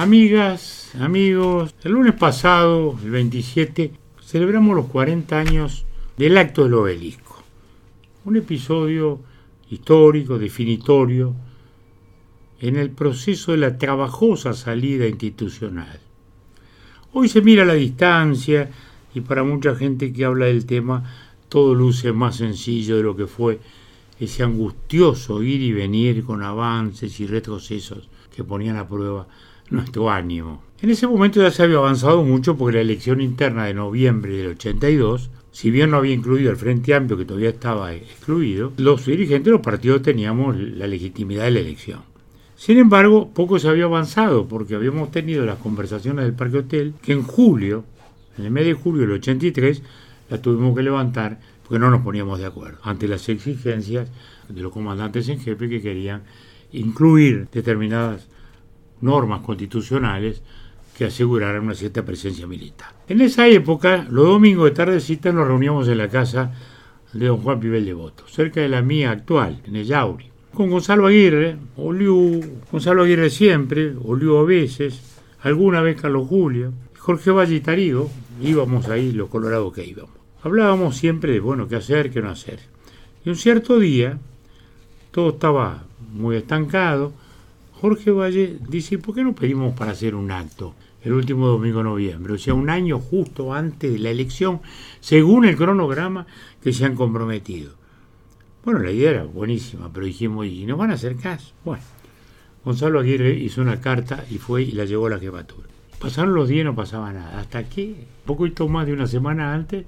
Amigas, amigos, el lunes pasado, el 27, celebramos los 40 años del acto del obelisco. Un episodio histórico, definitorio, en el proceso de la trabajosa salida institucional. Hoy se mira a la distancia y para mucha gente que habla del tema todo luce más sencillo de lo que fue ese angustioso ir y venir con avances y retrocesos que ponían a prueba nuestro ánimo. En ese momento ya se había avanzado mucho porque la elección interna de noviembre del 82, si bien no había incluido el Frente Amplio que todavía estaba excluido, los dirigentes de los partidos teníamos la legitimidad de la elección. Sin embargo, poco se había avanzado porque habíamos tenido las conversaciones del Parque Hotel que en julio, en el mes de julio del 83, las tuvimos que levantar porque no nos poníamos de acuerdo ante las exigencias de los comandantes en jefe que querían incluir determinadas normas constitucionales que aseguraran una cierta presencia militar. En esa época, los domingos de tardecita nos reuníamos en la casa de don Juan Pibel de Voto, cerca de la mía actual, en el Yauri, con Gonzalo Aguirre, Oliu, Gonzalo Aguirre siempre, Oliu a veces, alguna vez Carlos Julio, Jorge Valle y Tarigo, íbamos ahí, los colorados que íbamos. Hablábamos siempre de, bueno, qué hacer, qué no hacer. Y un cierto día, todo estaba muy estancado, Jorge Valle dice, ¿por qué no pedimos para hacer un acto el último domingo de noviembre? O sea, un año justo antes de la elección, según el cronograma que se han comprometido. Bueno, la idea era buenísima, pero dijimos, ¿y no van a hacer caso? Bueno, Gonzalo Aguirre hizo una carta y fue y la llevó a la jefatura. Pasaron los días y no pasaba nada. Hasta que, poquito más de una semana antes,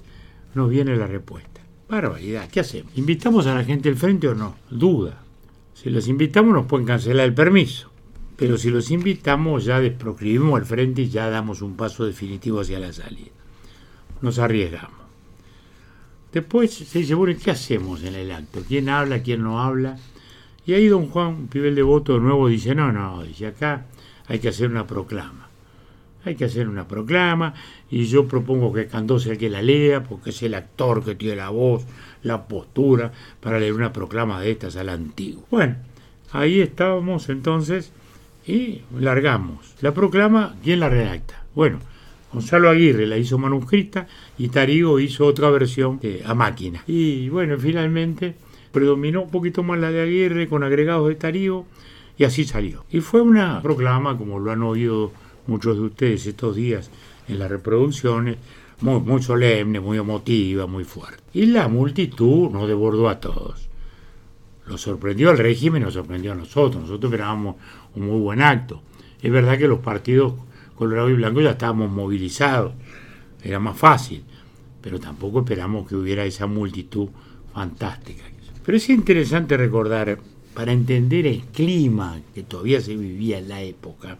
nos viene la respuesta. Barbaridad, ¿qué hacemos? ¿Invitamos a la gente del frente o no? Duda. Si los invitamos nos pueden cancelar el permiso, pero si los invitamos ya desproscribimos el frente y ya damos un paso definitivo hacia la salida. Nos arriesgamos. Después se dice, bueno, ¿qué hacemos en el acto? ¿Quién habla, quién no habla? Y ahí don Juan Pibel de Voto de nuevo dice, no, no, dice, acá hay que hacer una proclama. Hay que hacer una proclama y yo propongo que Candó sea el que la lea porque es el actor que tiene la voz, la postura para leer una proclama de estas al antiguo. Bueno, ahí estábamos entonces y largamos. La proclama, ¿quién la redacta? Bueno, Gonzalo Aguirre la hizo manuscrita y Tarigo hizo otra versión a máquina. Y bueno, finalmente predominó un poquito más la de Aguirre con agregados de Tarigo y así salió. Y fue una proclama, como lo han oído muchos de ustedes estos días en las reproducciones, muy, solemne, muy emotiva, muy fuerte. Y la multitud nos desbordó a todos. Lo sorprendió al régimen, nos sorprendió a nosotros. Nosotros esperábamos un muy buen acto. Es verdad que los partidos Colorado y Blanco ya estábamos movilizados, era más fácil, pero tampoco esperamos que hubiera esa multitud fantástica. Pero es interesante recordar, para entender el clima que todavía se vivía en la época,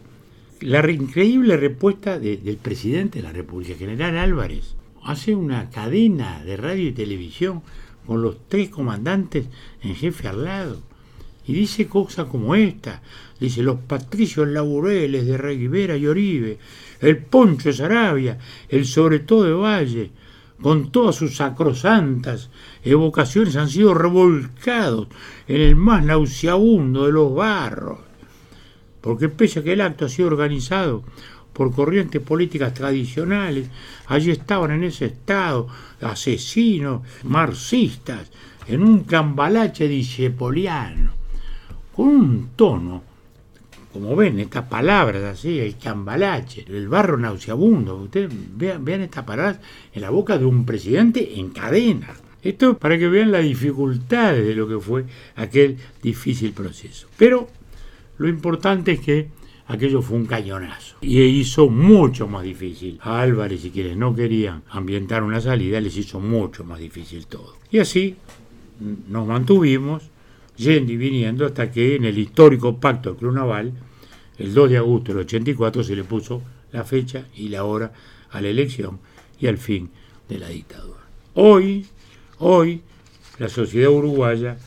la increíble respuesta del presidente de la República, General Álvarez, hace una cadena de radio y televisión con los tres comandantes en jefe al lado. Y dice cosas como esta. Dice, los patricios laureles de Rivera y Oribe, el Poncho de Sarabia, el sobre todo de Valle, con todas sus sacrosantas evocaciones han sido revolcados en el más nauseabundo de los barros porque pese a que el acto ha sido organizado por corrientes políticas tradicionales, allí estaban en ese estado asesinos, marxistas, en un cambalache discepoliano, con un tono, como ven estas palabras así, el cambalache, el barro nauseabundo, ustedes vean, vean estas palabras en la boca de un presidente en cadena. Esto para que vean las dificultades de lo que fue aquel difícil proceso. Pero lo importante es que aquello fue un cañonazo y hizo mucho más difícil a Álvarez y quienes no querían ambientar una salida les hizo mucho más difícil todo. Y así nos mantuvimos yendo y viniendo hasta que en el histórico pacto de Club el 2 de agosto del 84, se le puso la fecha y la hora a la elección y al fin de la dictadura. Hoy, hoy, la sociedad uruguaya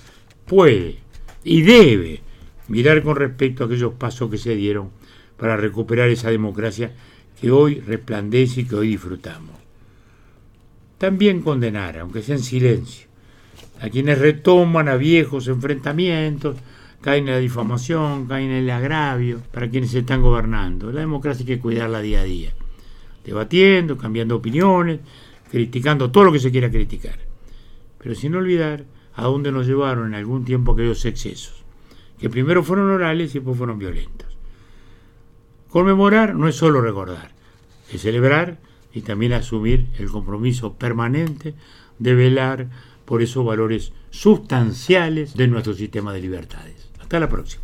puede y debe mirar con respecto a aquellos pasos que se dieron para recuperar esa democracia que hoy resplandece y que hoy disfrutamos. También condenar, aunque sea en silencio, a quienes retoman a viejos enfrentamientos, caen en la difamación, caen en el agravio para quienes se están gobernando. La democracia hay que cuidarla día a día, debatiendo, cambiando opiniones, criticando todo lo que se quiera criticar, pero sin olvidar a dónde nos llevaron en algún tiempo aquellos excesos, que primero fueron orales y después fueron violentos. Conmemorar no es solo recordar, es celebrar y también asumir el compromiso permanente de velar por esos valores sustanciales de nuestro sistema de libertades. Hasta la próxima.